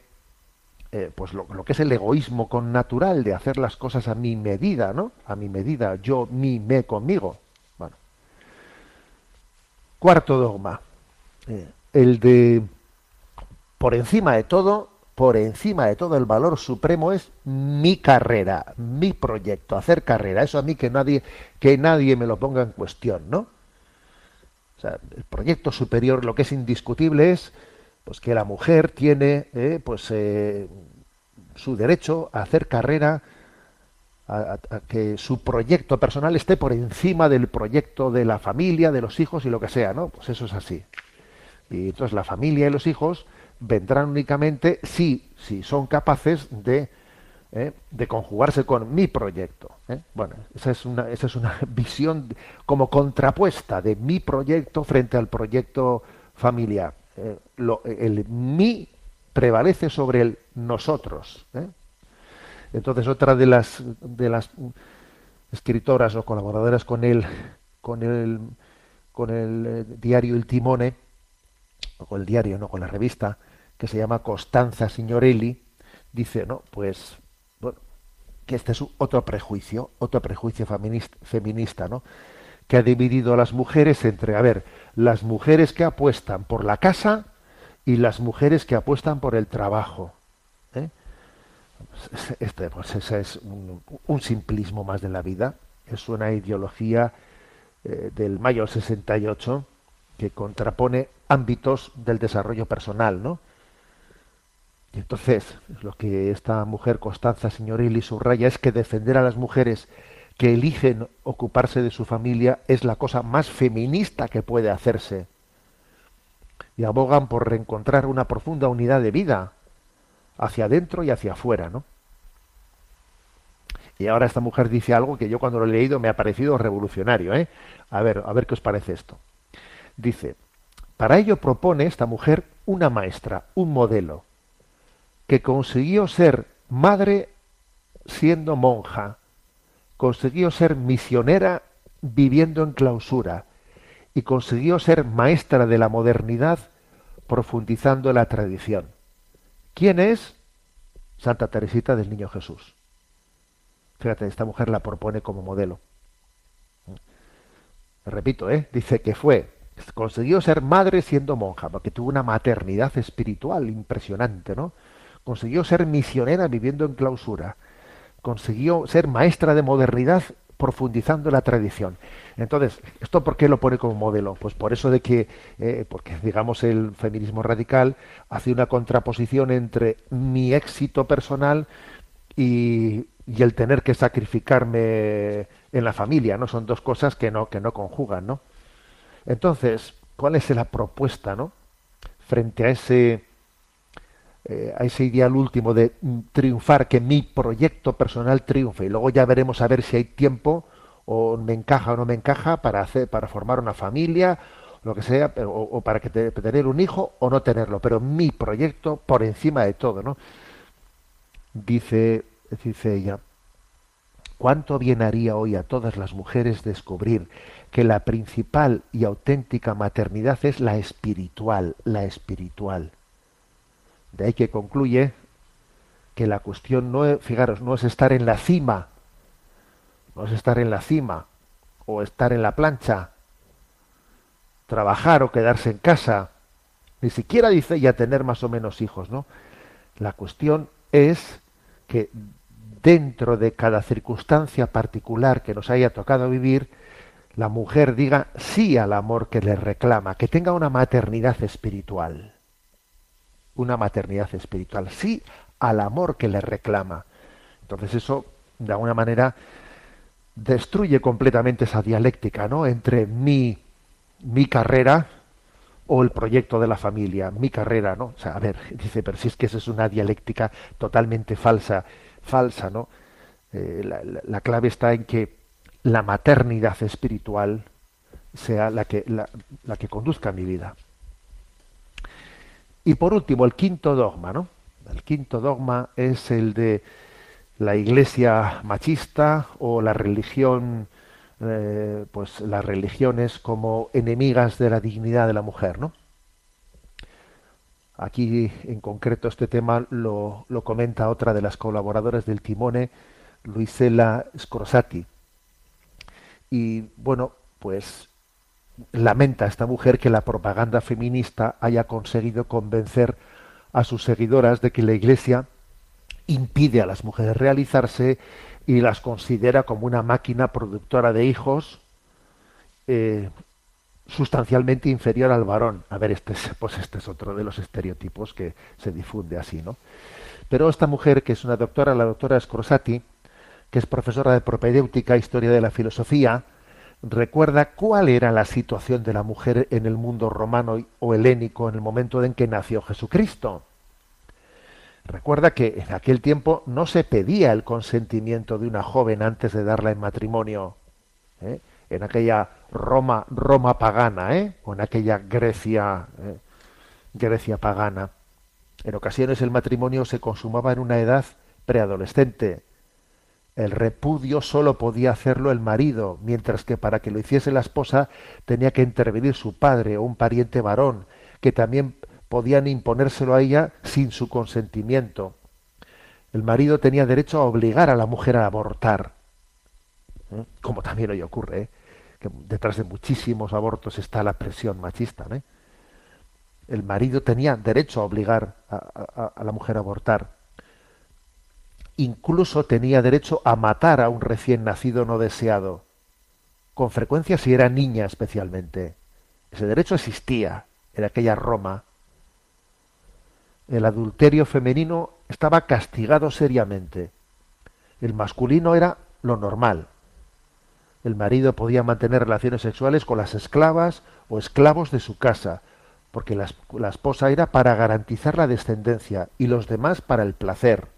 eh, pues lo, que es el egoísmo con natural de hacer las cosas a mi medida, ¿no? A mi medida, yo, mi, me, conmigo. Bueno. Cuarto dogma, eh, el de por encima de todo, por encima de todo el valor supremo es mi carrera, mi proyecto, hacer carrera. Eso a mí que nadie, que nadie me lo ponga en cuestión, ¿no? O sea, el proyecto superior, lo que es indiscutible es pues que la mujer tiene eh, pues eh, su derecho a hacer carrera, a, que su proyecto personal esté por encima del proyecto de la familia, de los hijos y lo que sea, ¿no? Pues eso es así. Y entonces la familia y los hijos vendrán únicamente si, si son capaces de, ¿eh? de conjugarse con mi proyecto. Bueno, esa es, una, esa es una visión como contrapuesta de mi proyecto frente al proyecto familiar. Eh, el mi prevalece sobre el nosotros. ¿eh? Entonces otra de las de las escritoras o colaboradoras con el con el con el eh, diario El Timone o con el diario, no con la revista, que se llama Costanza Signorelli, dice, no, pues bueno, que este es otro prejuicio, otro prejuicio feminista, feminista, ¿no? Que ha dividido a las mujeres entre, a ver, las mujeres que apuestan por la casa y las mujeres que apuestan por el trabajo. ¿eh? Este, pues ese es un, simplismo más de la vida. Es una ideología eh, del mayo del 68 que contrapone ámbitos del desarrollo personal, ¿no? Y entonces, lo que esta mujer Constanza Signorelli subraya es que defender a las mujeres que eligen ocuparse de su familia es la cosa más feminista que puede hacerse. Y abogan por reencontrar una profunda unidad de vida hacia adentro y hacia afuera, ¿no? Y ahora esta mujer dice algo que yo cuando lo he leído me ha parecido revolucionario, ¿eh? A ver, a ver qué os parece esto. Dice, para ello propone esta mujer una maestra, un modelo, que consiguió ser madre siendo monja, consiguió ser misionera viviendo en clausura y consiguió ser maestra de la modernidad profundizando la tradición. ¿Quién es? Santa Teresita del Niño Jesús. Fíjate, esta mujer la propone como modelo. Repito, ¿eh? dice que fue, consiguió ser madre siendo monja, porque tuvo una maternidad espiritual impresionante, ¿no? Consiguió ser misionera viviendo en clausura, consiguió ser maestra de modernidad profundizando la tradición. Entonces, ¿esto por qué lo pone como modelo? Pues por eso de que, eh, porque digamos el feminismo radical hace una contraposición entre mi éxito personal y, y el tener que sacrificarme en la familia, ¿no? Son dos cosas que no, que no conjugan, ¿no? Entonces, ¿cuál es la propuesta, ¿no? Frente a ese eh, a ese ideal último de triunfar, que mi proyecto personal triunfe. Y luego ya veremos a ver si hay tiempo o me encaja o no me encaja para hacer para formar una familia lo que sea o, para que te- tener un hijo o no tenerlo. Pero mi proyecto por encima de todo no dice dice ella cuánto bien haría hoy a todas las mujeres descubrir que la principal y auténtica maternidad es la espiritual la espiritual de ahí que concluye que la cuestión no es, fijaros, no es estar en la cima, no es estar en la cima o estar en la plancha, trabajar o quedarse en casa, ni siquiera dice ya tener más o menos hijos, ¿no? La cuestión es que dentro de cada circunstancia particular que nos haya tocado vivir, la mujer diga sí al amor que le reclama, que tenga una maternidad espiritual una maternidad espiritual, sí al amor que le reclama. Entonces eso, de alguna manera, destruye completamente esa dialéctica, ¿no? Entre mi, mi carrera o el proyecto de la familia, mi carrera, ¿no? O sea, a ver, dice, pero si es que eso es una dialéctica totalmente falsa, falsa, ¿no? Eh, la, la- la clave está en que la maternidad espiritual sea la que, la, la que conduzca mi vida. Y por último, el quinto dogma, ¿no? El quinto dogma es el de la iglesia machista o la religión, eh, pues las religiones como enemigas de la dignidad de la mujer, ¿no? Aquí en concreto este tema lo, comenta otra de las colaboradoras del Timone, Luisela Scorsati. Y bueno, pues lamenta esta mujer que la propaganda feminista haya conseguido convencer a sus seguidoras de que la Iglesia impide a las mujeres realizarse y las considera como una máquina productora de hijos eh, sustancialmente inferior al varón. A ver, este es, pues este es otro de los estereotipos que se difunde así, ¿no? Pero esta mujer, que es una doctora, la doctora Scrosati, que es profesora de propedéutica, historia de la filosofía, recuerda cuál era la situación de la mujer en el mundo romano o helénico en el momento en que nació Jesucristo. Recuerda que en aquel tiempo no se pedía el consentimiento de una joven antes de darla en matrimonio. ¿eh? En aquella Roma, Roma pagana, ¿eh? o en aquella Grecia, ¿eh? Grecia pagana. En ocasiones el matrimonio se consumaba en una edad preadolescente. El repudio solo podía hacerlo el marido, mientras que para que lo hiciese la esposa tenía que intervenir su padre o un pariente varón, que también podían imponérselo a ella sin su consentimiento. El marido tenía derecho a obligar a la mujer a abortar, ¿eh? como también hoy ocurre, ¿eh? que detrás de muchísimos abortos está la presión machista. ¿eh? El marido tenía derecho a obligar a, la mujer a abortar. Incluso tenía derecho a matar a un recién nacido no deseado, con frecuencia si era niña especialmente. Ese derecho existía en aquella Roma el adulterio femenino estaba castigado seriamente. El masculino era lo normal. El marido podía mantener relaciones sexuales con las esclavas o esclavos de su casa, porque la, es- la esposa era para garantizar la descendencia y los demás para el placer.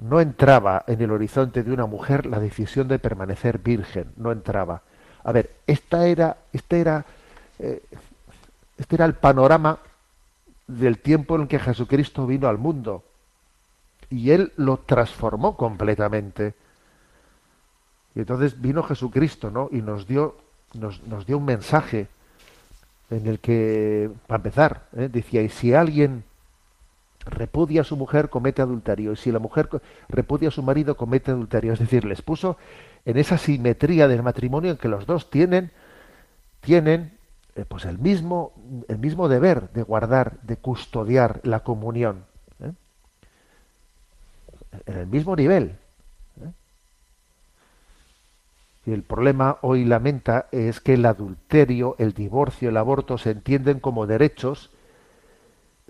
No entraba en el horizonte de una mujer la decisión de permanecer virgen, no entraba. A ver, esta era, este era, eh, este era el panorama del tiempo en que Jesucristo vino al mundo. Y Él lo transformó completamente. Y entonces vino Jesucristo, ¿no? Y nos dio, nos, nos dio un mensaje en el que, para empezar, ¿eh? decía, y si alguien repudia a su mujer, comete adulterio. Y si la mujer repudia a su marido, comete adulterio. Es decir, les puso en esa simetría del matrimonio en que los dos tienen, tienen eh, pues el mismo, el mismo deber de guardar, de custodiar la comunión. ¿eh? En el mismo nivel. ¿eh? Y el problema hoy lamenta es que el adulterio, el divorcio, el aborto se entienden como derechos,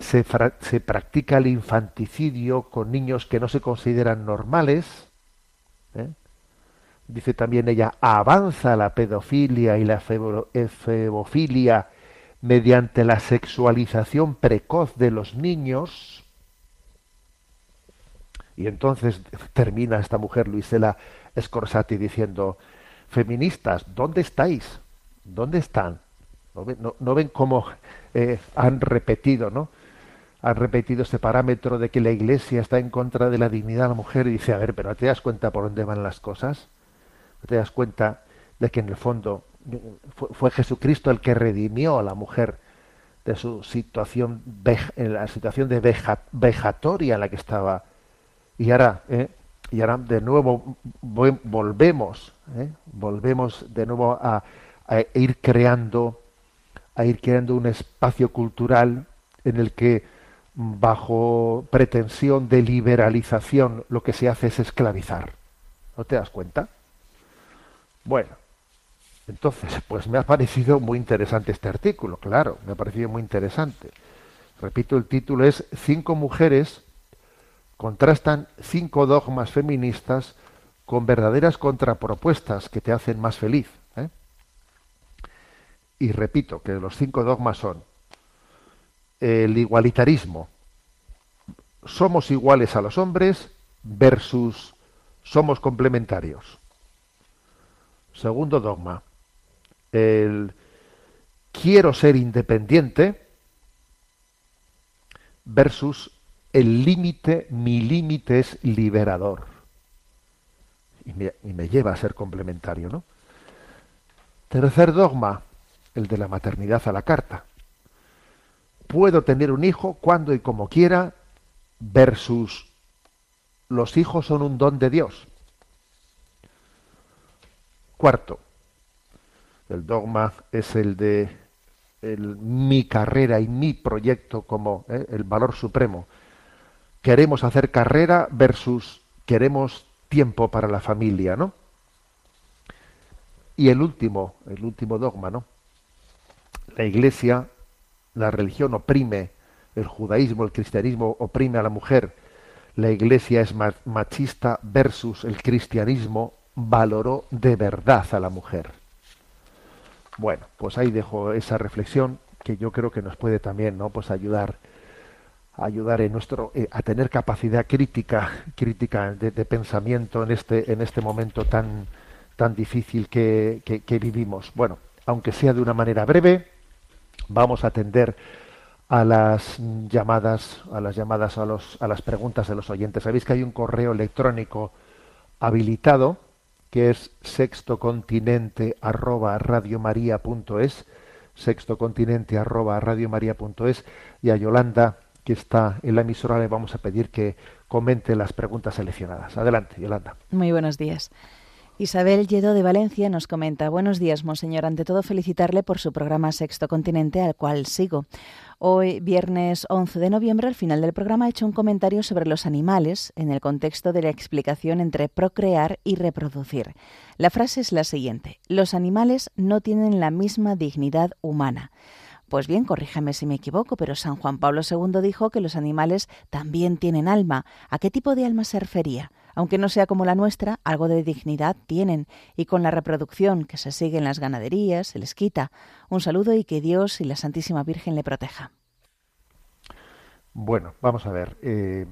se, practica el infanticidio con niños que no se consideran normales. ¿eh? Dice también ella, avanza la pedofilia y la febo- efebofilia mediante la sexualización precoz de los niños. Y entonces termina esta mujer, Luisela Scorsati, diciendo, feministas, ¿dónde estáis? ¿Dónde están? ¿No ven, no- no ven cómo eh, han repetido, ¿no? Han repetido ese parámetro de que la Iglesia está en contra de la dignidad de la mujer y dice, a ver, pero ¿te das cuenta por dónde van las cosas? ¿Te das cuenta de que en el fondo fue, Jesucristo el que redimió a la mujer de su situación, en la situación de veja- vejatoria en la que estaba? Y ahora, ¿eh? y ahora de nuevo vo- volvemos, ¿eh? volvemos de nuevo a, a ir creando, a ir creando un espacio cultural en el que bajo pretensión de liberalización lo que se hace es esclavizar. ¿No te das cuenta? Bueno, entonces, pues me ha parecido muy interesante este artículo, claro, me ha parecido muy interesante. Repito, el título es Cinco mujeres contrastan cinco dogmas feministas con verdaderas contrapropuestas que te hacen más feliz. ¿eh? Y repito que los cinco dogmas son el igualitarismo, somos iguales a los hombres versus somos complementarios. Segundo dogma, el quiero ser independiente versus el límite, mi límite es liberador. Y me, y me lleva a ser complementario, ¿no? Tercer dogma, el de la maternidad a la carta. Puedo tener un hijo cuando y como quiera versus los hijos son un don de Dios. Cuarto, el dogma es el de mi carrera y mi proyecto como ¿eh? el valor supremo. Queremos hacer carrera versus queremos tiempo para la familia, ¿no? Y el último, el último dogma, ¿no? La Iglesia, la religión oprime, el judaísmo, el cristianismo oprime a la mujer. La Iglesia es ma- machista versus el cristianismo valoró de verdad a la mujer. Bueno, pues ahí dejo esa reflexión que yo creo que nos puede también, ¿no? Pues ayudar, ayudar en nuestro, eh, a tener capacidad crítica, crítica de, pensamiento en este, en este momento tan, tan difícil que- que vivimos. Bueno, aunque sea de una manera breve, vamos a atender a las llamadas, a las llamadas a los, a las preguntas de los oyentes. Sabéis que hay un correo electrónico habilitado que es sextocontinente arroba radiomaria.es, sextocontinente arroba radiomaria.es y a Yolanda que está en la emisora le vamos a pedir que comente las preguntas seleccionadas. Adelante, Yolanda. Muy buenos días. Isabel Lledo de Valencia nos comenta, buenos días, monseñor. Ante todo, felicitarle por su programa Sexto Continente, al cual sigo. Hoy, viernes 11 de noviembre, al final del programa, he hecho un comentario sobre los animales en el contexto de la explicación entre procrear y reproducir. La frase es la siguiente, los animales no tienen la misma dignidad humana. Pues bien, corríjame si me equivoco, pero San Juan Pablo II dijo que los animales también tienen alma. ¿A qué tipo de alma se refería? Aunque no sea como la nuestra, algo de dignidad tienen, y con la reproducción que se sigue en las ganaderías se les quita. Un saludo y que Dios y la Santísima Virgen le proteja. Bueno, vamos a ver. eh,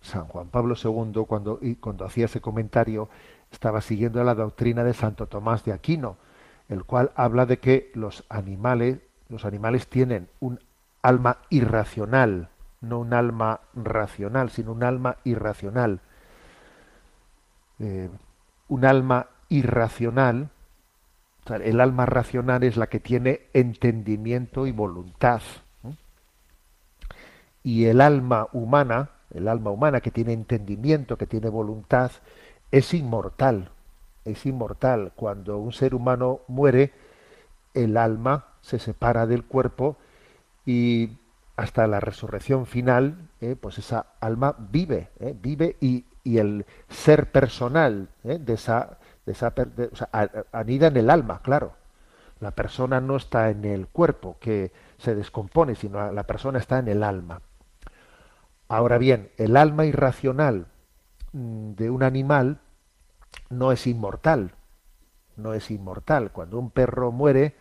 San Juan Pablo II, cuando, y cuando hacía ese comentario, estaba siguiendo la doctrina de Santo Tomás de Aquino, el cual habla de que los animales, los animales tienen un alma irracional, no un alma racional, sino un alma irracional. Eh, un alma irracional, el alma racional es la que tiene entendimiento y voluntad. Y el alma humana, el alma humana que tiene entendimiento, que tiene voluntad, es inmortal. Es inmortal. Cuando un ser humano muere, el alma se separa del cuerpo y hasta la resurrección final, eh, pues esa alma vive, eh, vive y, y el ser personal eh, de esa, de esa anida en el alma, claro. La persona no está en el cuerpo que se descompone, sino la persona está en el alma. Ahora bien, el alma irracional mm, de un animal no es inmortal, no es inmortal. Cuando un perro muere,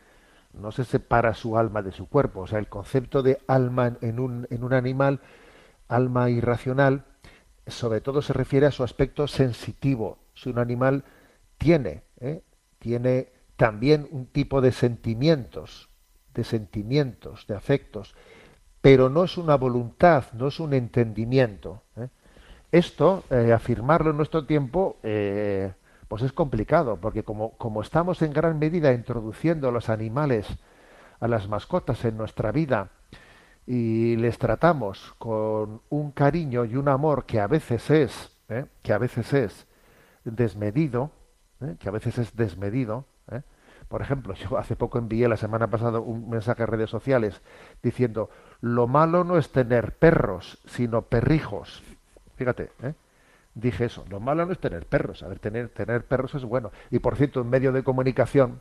no se separa su alma de su cuerpo. O sea, el concepto de alma en un, en un animal, alma irracional, sobre todo se refiere a su aspecto sensitivo. Si un animal tiene, ¿eh? tiene también un tipo de sentimientos, de sentimientos, de afectos, pero no es una voluntad, no es un entendimiento. ¿eh? Esto, eh, afirmarlo en nuestro tiempo, pues es complicado, porque como, como estamos en gran medida introduciendo a los animales, a las mascotas en nuestra vida, y les tratamos con un cariño y un amor que a veces es, ¿eh? que a veces es desmedido, ¿eh? que a veces es desmedido. ¿eh? Por ejemplo, yo hace poco envié la semana pasada un mensaje a redes sociales diciendo lo malo no es tener perros, sino perrijos. Fíjate, dije eso. Lo malo no es tener perros. A ver, tener, tener perros es bueno. Y por cierto, en medio de comunicación,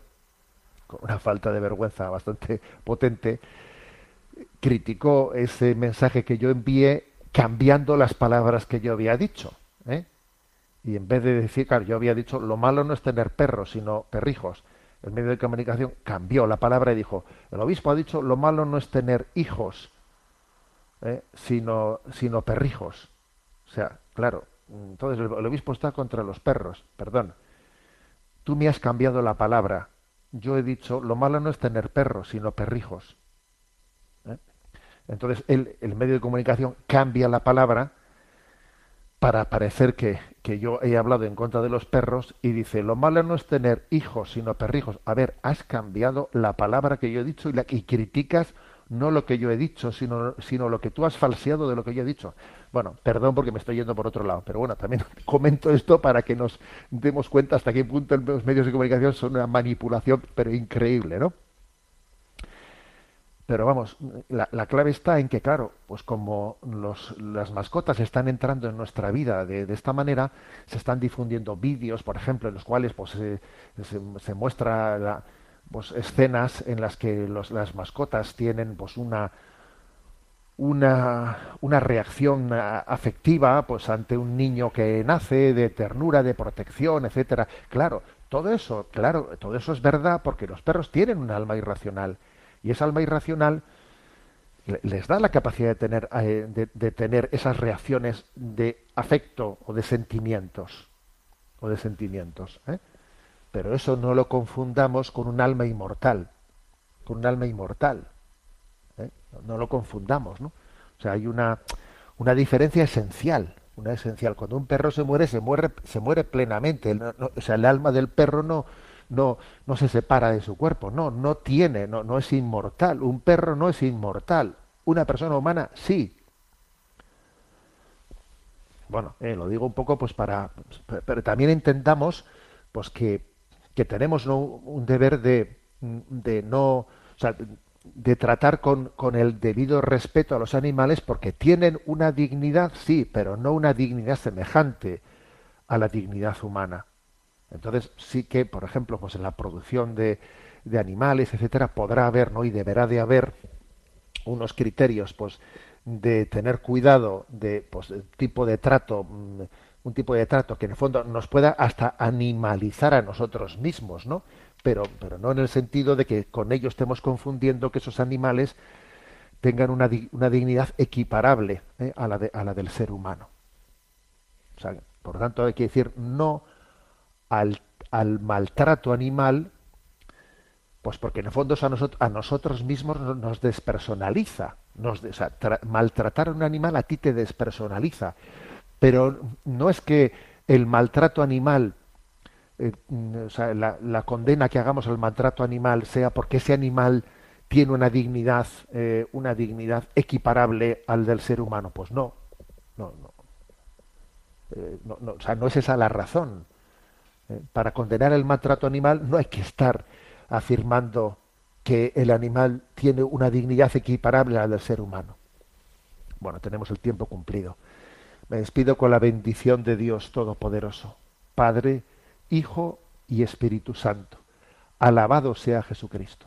con una falta de vergüenza bastante potente, criticó ese mensaje que yo envié cambiando las palabras que yo había dicho. ¿eh? Y en vez de decir, claro, yo había dicho, lo malo no es tener perros, sino perrijos. El medio de comunicación cambió la palabra y dijo, el obispo ha dicho, lo malo no es tener hijos, ¿eh? sino, sino perrijos. O sea, claro, entonces el, obispo está contra los perros, perdón. Tú me has cambiado la palabra. Yo he dicho, lo malo no es tener perros, sino perrijos. Entonces el, el medio de comunicación cambia la palabra para parecer que, que yo he hablado en contra de los perros y dice, lo malo no es tener hijos, sino perrijos. A ver, has cambiado la palabra que yo he dicho y, la, criticas no lo que yo he dicho, sino, sino lo que tú has falseado de lo que yo he dicho. Bueno, perdón porque me estoy yendo por otro lado, pero bueno, también comento esto para que nos demos cuenta hasta qué punto los medios de comunicación son una manipulación, pero increíble, ¿no? Pero vamos, la, la clave está en que, claro, pues como los, las mascotas están entrando en nuestra vida de, de esta manera, se están difundiendo vídeos, por ejemplo, en los cuales pues, se, se, se muestra la, pues, escenas en las que los, las mascotas tienen pues una una, una reacción afectiva pues ante un niño que nace de ternura de protección etcétera. Claro todo eso claro todo eso es verdad porque los perros tienen un alma irracional y esa alma irracional les da la capacidad de tener eh, de, tener esas reacciones de afecto o de sentimientos o de sentimientos ¿eh? pero eso no lo confundamos con un alma inmortal, con un alma inmortal. ¿eh? No lo confundamos, ¿no? O sea, hay una, una diferencia esencial, una esencial. Cuando un perro se muere, se muere, se muere plenamente. O sea, el alma del perro no, no, no se separa de su cuerpo, no, no tiene, no, no es inmortal. Un perro no es inmortal. Una persona humana sí. Bueno, eh, lo digo un poco pues para, pero también entendamos pues que que tenemos ¿no? un deber de, de no, o sea, de tratar con, con, el debido respeto a los animales porque tienen una dignidad, sí, pero no una dignidad semejante a la dignidad humana. Entonces sí que, por ejemplo, pues en la producción de, de animales, etcétera, podrá haber, ¿no? Y deberá de haber unos criterios, pues, de tener cuidado de, pues, tipo de trato un tipo de trato que en el fondo nos pueda hasta animalizar a nosotros mismos, ¿no? Pero, pero no en el sentido de que con ello estemos confundiendo que esos animales tengan una, una dignidad equiparable ¿eh? a, la de, a la del ser humano. Por tanto, hay que decir no al, al maltrato animal, pues porque en el fondo a, nosotros, mismos nos despersonaliza. Nos, sea, maltratar a un animal a ti te despersonaliza pero no es que el maltrato animal, eh, o sea, la, la, condena que hagamos al maltrato animal sea porque ese animal tiene una dignidad, eh, una dignidad equiparable al del ser humano. Pues no, no, no. Eh, no, no o sea, no es esa la razón. Eh, para condenar el maltrato animal no hay que estar afirmando que el animal tiene una dignidad equiparable al del ser humano. Bueno, tenemos el tiempo cumplido. Me despido con la bendición de Dios Todopoderoso, Padre, Hijo y Espíritu Santo. Alabado sea Jesucristo.